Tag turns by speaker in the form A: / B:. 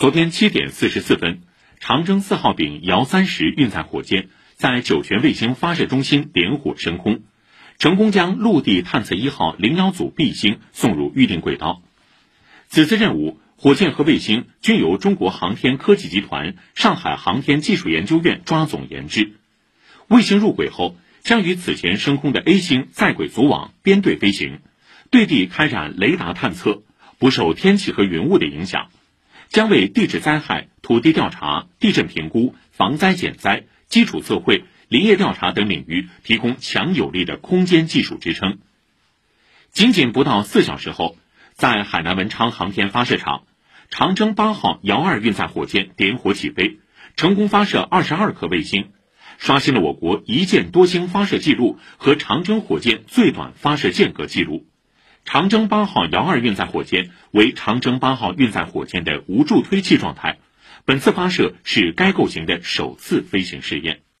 A: 昨天七点四十四分，长征四号丙遥三十运载火箭在酒泉卫星发射中心点火升空，成功将陆地探测一号零幺组 B 星送入预定轨道。此次任务，火箭和卫星均由中国航天科技集团上海航天技术研究院抓总研制。卫星入轨后，将与此前升空的 A 星在轨组网编队飞行，对地开展雷达探测，不受天气和云雾的影响，将为地质灾害、土地调查、地震评估、防灾减灾、基础测绘、林业调查等领域提供强有力的空间技术支撑。仅仅不到四小时后，在海南文昌航天发射场，长征八号遥二运载火箭点火起飞，成功发射二十二颗卫星。刷新了我国一箭多星发射记录和长征火箭最短发射间隔记录。长征八号遥二运载火箭为长征八号运载火箭的无助推器状态，本次发射是该构型的首次飞行试验。